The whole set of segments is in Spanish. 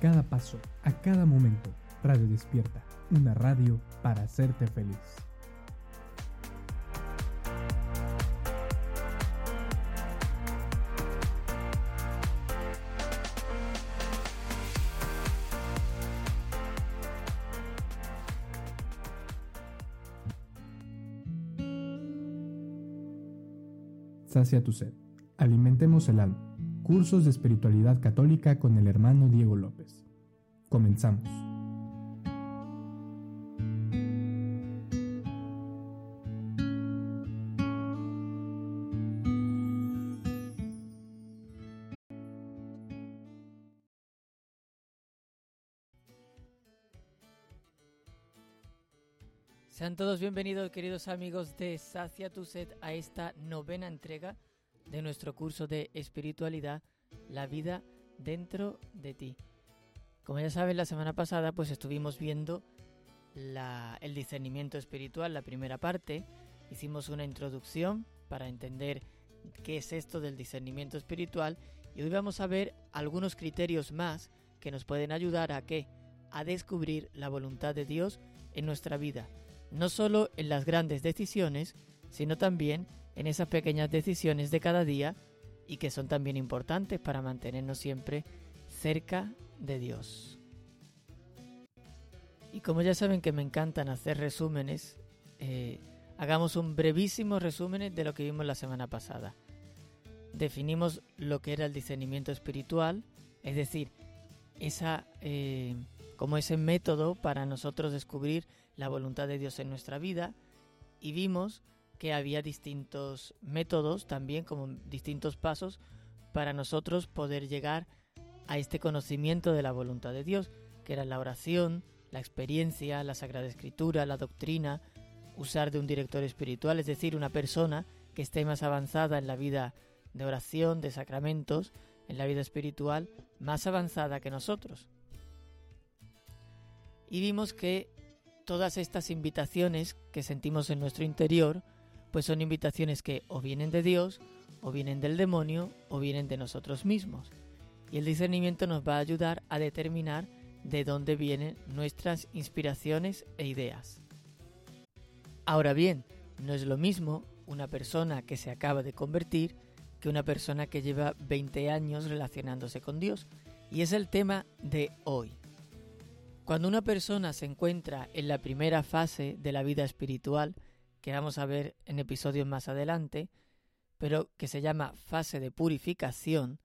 cada paso, a cada momento. Radio Despierta, una radio para hacerte feliz. Sacia tu sed. Alimentemos el alma. Cursos de espiritualidad católica con el hermano Diego López. Comenzamos. Sean todos bienvenidos, queridos amigos de Sacia tu Sed, a esta novena entrega de nuestro curso de espiritualidad, La vida dentro de ti. Como ya saben, la semana pasada pues estuvimos viendo el discernimiento espiritual, la primera parte. Hicimos una introducción para entender qué es esto del discernimiento espiritual y hoy vamos a ver algunos criterios más que nos pueden ayudar a qué? A descubrir la voluntad de Dios en nuestra vida no solo en las grandes decisiones, sino también en esas pequeñas decisiones de cada día y que son también importantes para mantenernos siempre cerca de Dios. Y como ya saben que me encantan hacer resúmenes, eh, hagamos un brevísimo resumen de lo que vimos la semana pasada. Definimos lo que era el discernimiento espiritual, es decir, esa eh, como ese método para nosotros descubrir la voluntad de Dios en nuestra vida y vimos que había distintos métodos también como distintos pasos para nosotros poder llegar a este conocimiento de la voluntad de Dios, que era la oración, la experiencia, la Sagrada Escritura, la doctrina, usar de un director espiritual, es decir, una persona que esté más avanzada en la vida de oración, de sacramentos, en la vida espiritual, más avanzada que nosotros. Y vimos que todas estas invitaciones que sentimos en nuestro interior, pues son invitaciones que o vienen de Dios, o vienen del demonio, o vienen de nosotros mismos. Y el discernimiento nos va a ayudar a determinar de dónde vienen nuestras inspiraciones e ideas. Ahora bien, no es lo mismo una persona que se acaba de convertir que una persona que lleva 20 años relacionándose con Dios. Y es el tema de hoy. Cuando una persona se encuentra en la primera fase de la vida espiritual, que vamos a ver en episodios más adelante, pero que se llama fase de purificación,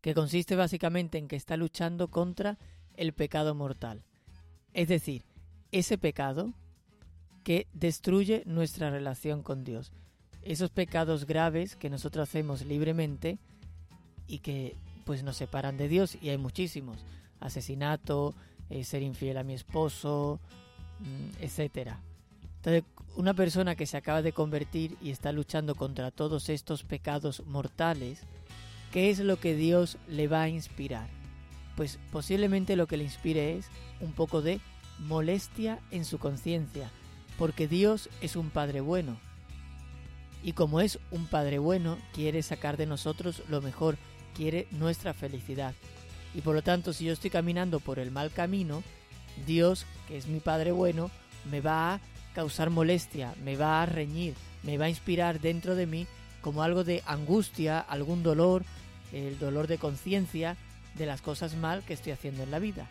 que consiste básicamente en que está luchando contra el pecado mortal. Es decir, ese pecado que destruye nuestra relación con Dios. Esos pecados graves que nosotros hacemos libremente y que pues nos separan de Dios y hay muchísimos. Asesinato, eh, ser infiel a mi esposo, mm, etcétera. Una persona que se acaba de convertir y está luchando contra todos estos pecados mortales, ¿qué es lo que Dios le va a inspirar? Pues posiblemente lo que le inspire es un poco de molestia en su conciencia, porque Dios es un Padre bueno. Y como es un Padre bueno, quiere sacar de nosotros lo mejor, quiere nuestra felicidad. Y por lo tanto, si yo estoy caminando por el mal camino, Dios, que es mi Padre bueno, me va a causar molestia, me va a reñir, me va a inspirar dentro de mí como algo de angustia, algún dolor, el dolor de conciencia de las cosas mal que estoy haciendo en la vida.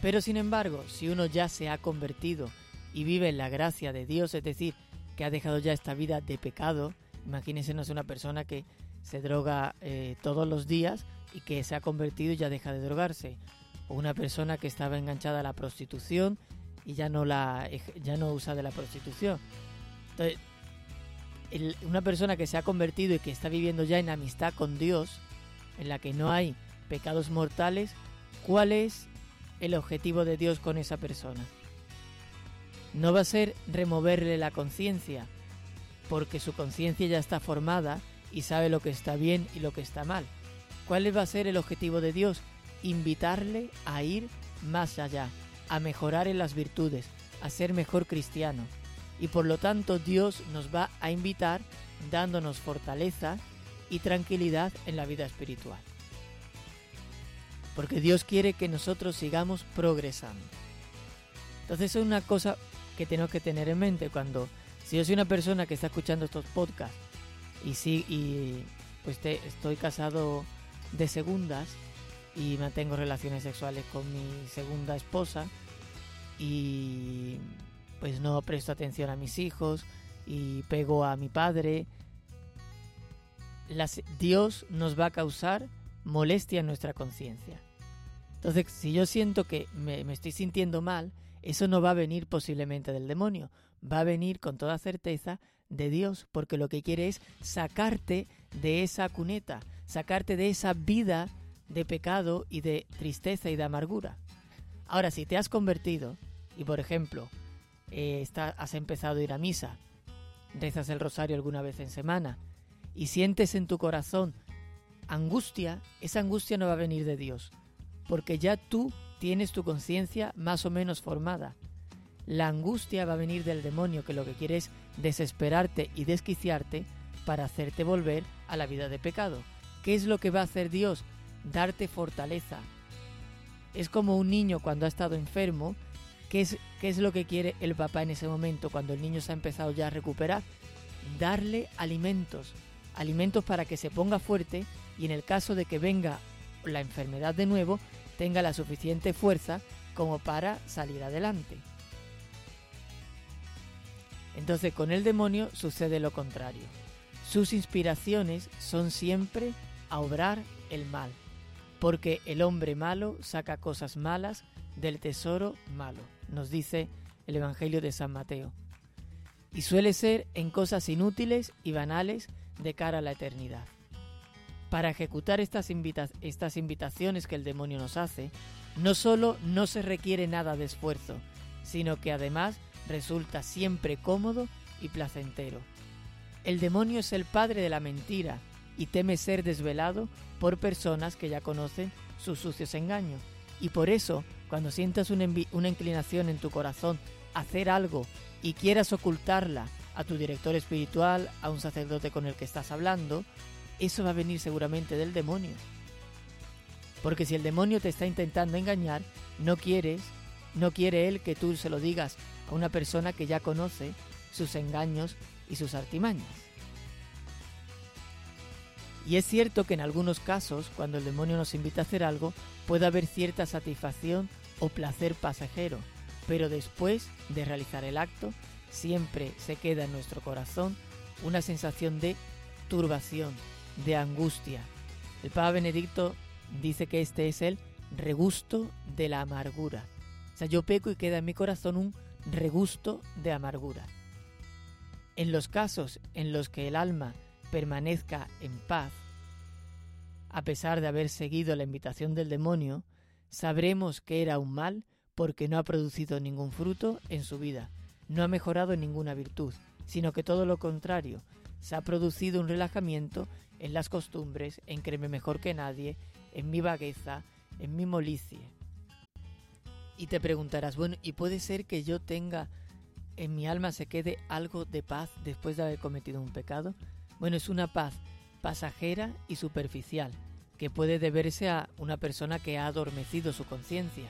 Pero sin embargo, si uno ya se ha convertido y vive en la gracia de Dios, es decir, que ha dejado ya esta vida de pecado, imagínense no es una persona que se droga eh, todos los días y que se ha convertido y ya deja de drogarse. O una persona que estaba enganchada a la prostitución y ya no, la, ya no usa de la prostitución. Entonces, una persona que se ha convertido y que está viviendo ya en amistad con Dios, en la que no hay pecados mortales, ¿cuál es el objetivo de Dios con esa persona? No va a ser removerle la conciencia, porque su conciencia ya está formada y sabe lo que está bien y lo que está mal. ¿Cuál va a ser el objetivo de Dios? Invitarle a ir más allá, a mejorar en las virtudes, a ser mejor cristiano. Y por lo tanto Dios nos va a invitar dándonos fortaleza y tranquilidad en la vida espiritual. porque Dios quiere que nosotros sigamos progresando. Entonces es una cosa que tenemos que tener en mente cuando, si yo soy una persona que está escuchando estos podcasts y, sí, y pues estoy casado de segundas y mantengo relaciones sexuales con mi segunda esposa y pues no presto atención a mis hijos y pego a mi padre, Dios nos va a causar molestia en nuestra conciencia. Entonces, si yo siento que me, estoy sintiendo mal, eso no va a venir posiblemente del demonio, va a venir con toda certeza de Dios, porque lo que quiere es sacarte de esa cuneta, sacarte de esa vida de pecado y de tristeza y de amargura. Ahora, si te has convertido y, por ejemplo, eh, has empezado a ir a misa, rezas el rosario alguna vez en semana y sientes en tu corazón angustia, esa angustia no va a venir de Dios, porque ya tú tienes tu conciencia más o menos formada. La angustia va a venir del demonio que lo que quiere es desesperarte y desquiciarte para hacerte volver a la vida de pecado. ¿Qué es lo que va a hacer Dios? Darte fortaleza. Es como un niño cuando ha estado enfermo. ¿Qué es, qué es lo que quiere el papá en ese momento cuando el niño se ha empezado ya a recuperar? Darle alimentos. Alimentos para que se ponga fuerte y en el caso de que venga la enfermedad de nuevo, tenga la suficiente fuerza como para salir adelante. Entonces con el demonio sucede lo contrario. Sus inspiraciones son siempre a obrar el mal, porque el hombre malo saca cosas malas del tesoro malo, nos dice el Evangelio de San Mateo. Y suele ser en cosas inútiles y banales de cara a la eternidad. Para ejecutar estas, invitaciones que el demonio nos hace, no solo no se requiere nada de esfuerzo, sino que además resulta siempre cómodo y placentero. El demonio es el padre de la mentira y teme ser desvelado por personas que ya conocen sus sucios engaños. Y por eso, cuando sientas una, inclinación en tu corazón a hacer algo y quieras ocultarla a tu director espiritual, a un sacerdote con el que estás hablando, eso va a venir seguramente del demonio. Porque si el demonio te está intentando engañar, no quieres, no quiere él que tú se lo digas a una persona que ya conoce sus engaños y sus artimañas. Y es cierto que en algunos casos, cuando el demonio nos invita a hacer algo, puede haber cierta satisfacción o placer pasajero, pero después de realizar el acto, siempre se queda en nuestro corazón una sensación de turbación, de angustia. El Papa Benedicto dice que este es el regusto de la amargura. O sea, yo peco y queda en mi corazón un regusto de amargura. En los casos en los que el alma permanezca en paz, a pesar de haber seguido la invitación del demonio, sabremos que era un mal porque no ha producido ningún fruto en su vida, no ha mejorado ninguna virtud, sino que todo lo contrario, se ha producido un relajamiento en las costumbres, en creerme mejor que nadie, en mi vagueza, en mi molicie. Y te preguntarás, bueno, ¿y puede ser que yo tenga en mi alma se quede algo de paz después de haber cometido un pecado? Bueno, es una paz pasajera y superficial, que puede deberse a una persona que ha adormecido su conciencia,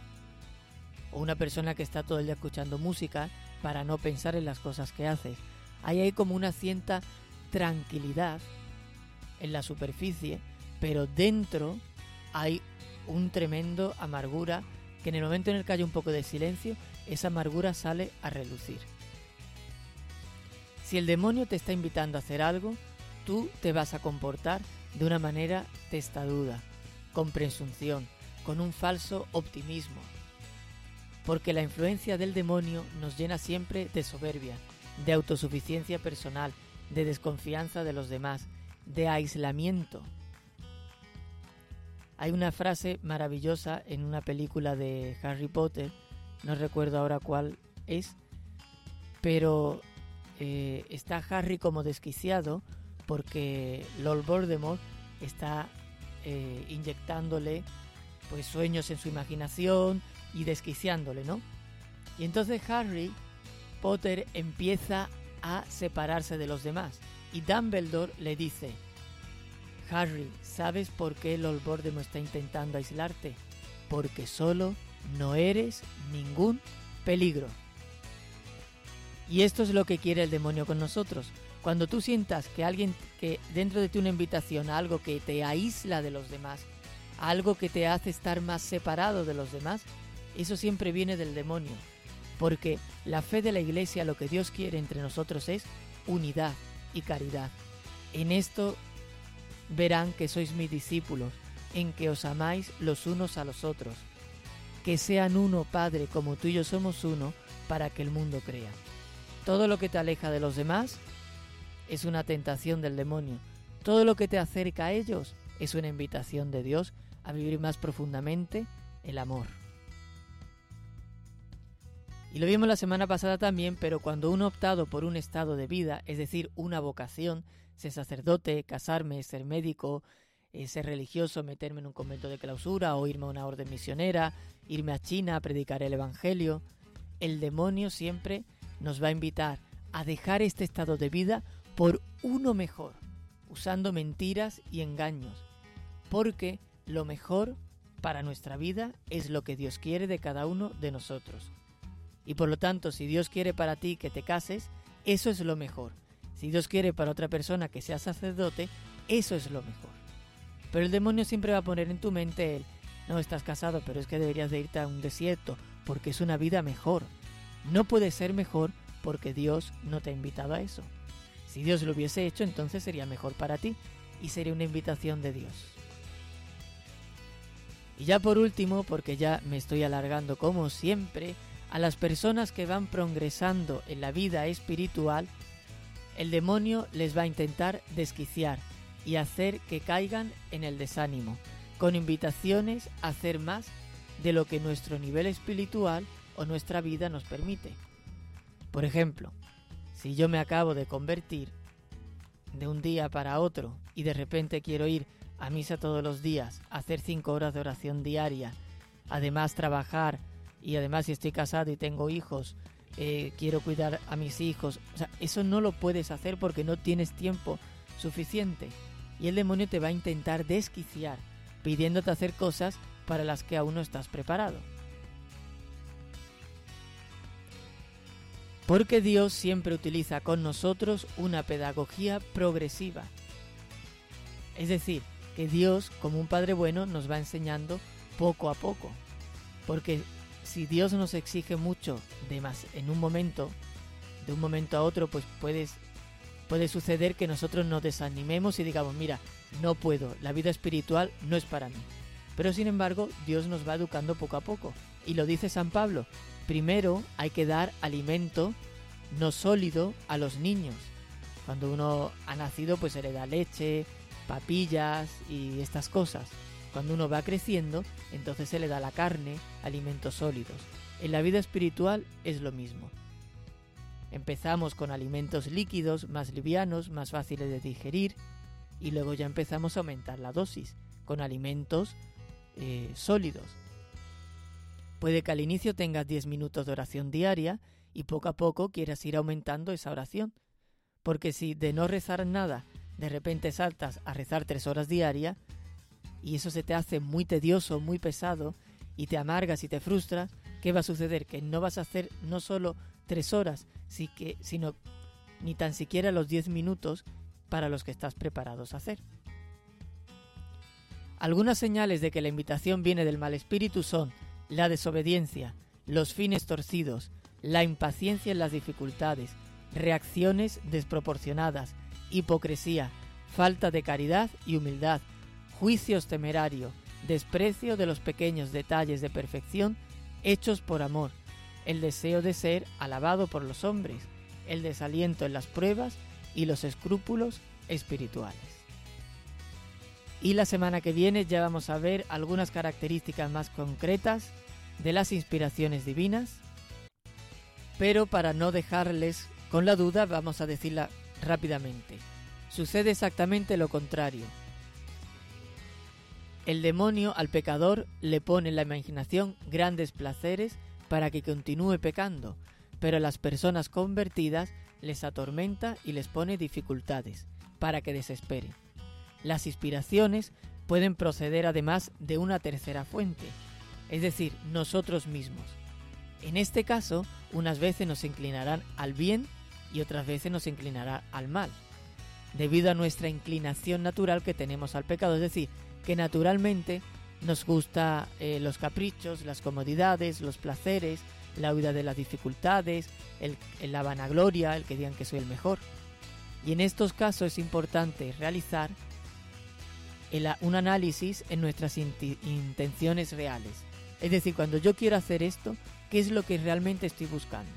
o una persona que está todo el día escuchando música para no pensar en las cosas que hace. Ahí hay como una cierta tranquilidad en la superficie, pero dentro hay un tremendo amargura que en el momento en el que hay un poco de silencio, esa amargura sale a relucir. Si el demonio te está invitando a hacer algo, tú te vas a comportar de una manera testaduda, con presunción, con un falso optimismo. Porque la influencia del demonio nos llena siempre de soberbia, de autosuficiencia personal, de desconfianza de los demás, de aislamiento. Hay una frase maravillosa en una película de Harry Potter, no recuerdo ahora cuál es, pero eh, está Harry como desquiciado porque Lord Voldemort está eh, inyectándole pues sueños en su imaginación y desquiciándole, ¿no? Y entonces Harry Potter empieza a separarse de los demás y Dumbledore le dice, Harry, ¿sabes por qué Lord Voldemort está intentando aislarte? porque solo no eres ningún peligro. Y esto es lo que quiere el demonio con nosotros. Cuando tú sientas que alguien que dentro de ti una invitación algo que te aísla de los demás, algo que te hace estar más separado de los demás, eso siempre viene del demonio. Porque la fe de la iglesia, lo que Dios quiere entre nosotros es unidad y caridad. En esto verán que sois mis discípulos, en que os amáis los unos a los otros. Que sean uno, Padre, como tú y yo somos uno, para que el mundo crea. Todo lo que te aleja de los demás es una tentación del demonio. Todo lo que te acerca a ellos es una invitación de Dios a vivir más profundamente el amor. Y lo vimos la semana pasada también, pero cuando uno ha optado por un estado de vida, es decir, una vocación, ser sacerdote, casarme, ser médico, eh, ser religioso, meterme en un convento de clausura o irme a una orden misionera, irme a China a predicar el Evangelio, el demonio siempre nos va a invitar a dejar este estado de vida por uno mejor, usando mentiras y engaños, porque lo mejor para nuestra vida es lo que Dios quiere de cada uno de nosotros. Y por lo tanto, si Dios quiere para ti que te cases, eso es lo mejor. Si Dios quiere para otra persona que sea sacerdote, eso es lo mejor. Pero el demonio siempre va a poner en tu mente el, no estás casado, pero es que deberías de irte a un desierto, porque es una vida mejor. No puede ser mejor porque Dios no te ha invitado a eso. Si Dios lo hubiese hecho, entonces sería mejor para ti y sería una invitación de Dios. Y ya por último, porque ya me estoy alargando como siempre, a las personas que van progresando en la vida espiritual, el demonio les va a intentar desquiciar y hacer que caigan en el desánimo, con invitaciones a hacer más de lo que nuestro nivel espiritual o nuestra vida nos permite. Por ejemplo, si yo me acabo de convertir de un día para otro y de repente quiero ir a misa todos los días, hacer cinco horas de oración diaria, además trabajar y además si estoy casado y tengo hijos, eh, quiero cuidar a mis hijos. Eso no lo puedes hacer porque no tienes tiempo suficiente. Y el demonio te va a intentar desquiciar, pidiéndote hacer cosas para las que aún no estás preparado. Porque Dios siempre utiliza con nosotros una pedagogía progresiva. Es decir, que Dios, como un Padre bueno, nos va enseñando poco a poco. Porque si Dios nos exige mucho de más en un momento, de un momento a otro, pues puede suceder que nosotros nos desanimemos y digamos, mira, no puedo, la vida espiritual no es para mí. Pero sin embargo, Dios nos va educando poco a poco. Y lo dice San Pablo, primero hay que dar alimento no sólido a los niños. Cuando uno ha nacido, pues se le da leche, papillas y estas cosas. Cuando uno va creciendo, entonces se le da la carne, alimentos sólidos. En la vida espiritual es lo mismo. Empezamos con alimentos líquidos, más livianos, más fáciles de digerir, y luego ya empezamos a aumentar la dosis con alimentos eh, sólidos. Puede que al inicio tengas 10 minutos de oración diaria y poco a poco quieras ir aumentando esa oración. Porque si de no rezar nada de repente saltas a rezar tres horas diarias, y eso se te hace muy tedioso, muy pesado, y te amargas y te frustras, ¿qué va a suceder? Que no vas a hacer no solo tres horas, sino ni tan siquiera los diez minutos para los que estás preparados a hacer. Algunas señales de que la invitación viene del mal espíritu son la desobediencia, los fines torcidos, la impaciencia en las dificultades, reacciones desproporcionadas, hipocresía, falta de caridad y humildad, juicios temerarios, desprecio de los pequeños detalles de perfección hechos por amor, el deseo de ser alabado por los hombres, el desaliento en las pruebas y los escrúpulos espirituales. Y la semana que viene ya vamos a ver algunas características más concretas de las inspiraciones divinas, pero para no dejarles con la duda vamos a decirla rápidamente. Sucede exactamente lo contrario. El demonio al pecador le pone en la imaginación grandes placeres para que continúe pecando, pero a las personas convertidas les atormenta y les pone dificultades para que desesperen. Las inspiraciones pueden proceder además de una tercera fuente, es decir, nosotros mismos. En este caso, unas veces nos inclinarán al bien y otras veces nos inclinará al mal, debido a nuestra inclinación natural que tenemos al pecado, es decir, que naturalmente nos gusta eh, los caprichos, las comodidades, los placeres, la huida de las dificultades, el, la vanagloria, el que digan que soy el mejor. Y en estos casos es importante realizar un análisis en nuestras intenciones reales. Es decir, cuando yo quiero hacer esto, ¿qué es lo que realmente estoy buscando?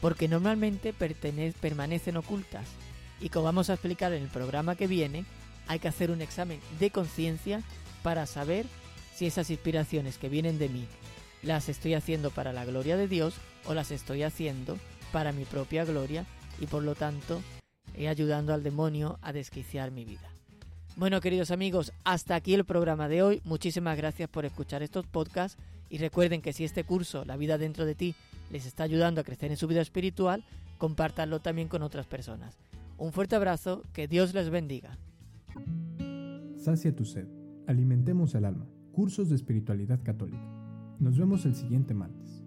Porque normalmente permanecen ocultas. Y como vamos a explicar en el programa que viene, hay que hacer un examen de conciencia para saber si esas inspiraciones que vienen de mí las estoy haciendo para la gloria de Dios o las estoy haciendo para mi propia gloria y por lo tanto he ayudando al demonio a desquiciar mi vida. Bueno, queridos amigos, hasta aquí el programa de hoy. Muchísimas gracias por escuchar estos podcasts y recuerden que si este curso, La vida dentro de ti, les está ayudando a crecer en su vida espiritual, compártanlo también con otras personas. Un fuerte abrazo, que Dios les bendiga. Sacia tu sed, alimentemos el alma. Cursos de espiritualidad católica. Nos vemos el siguiente martes.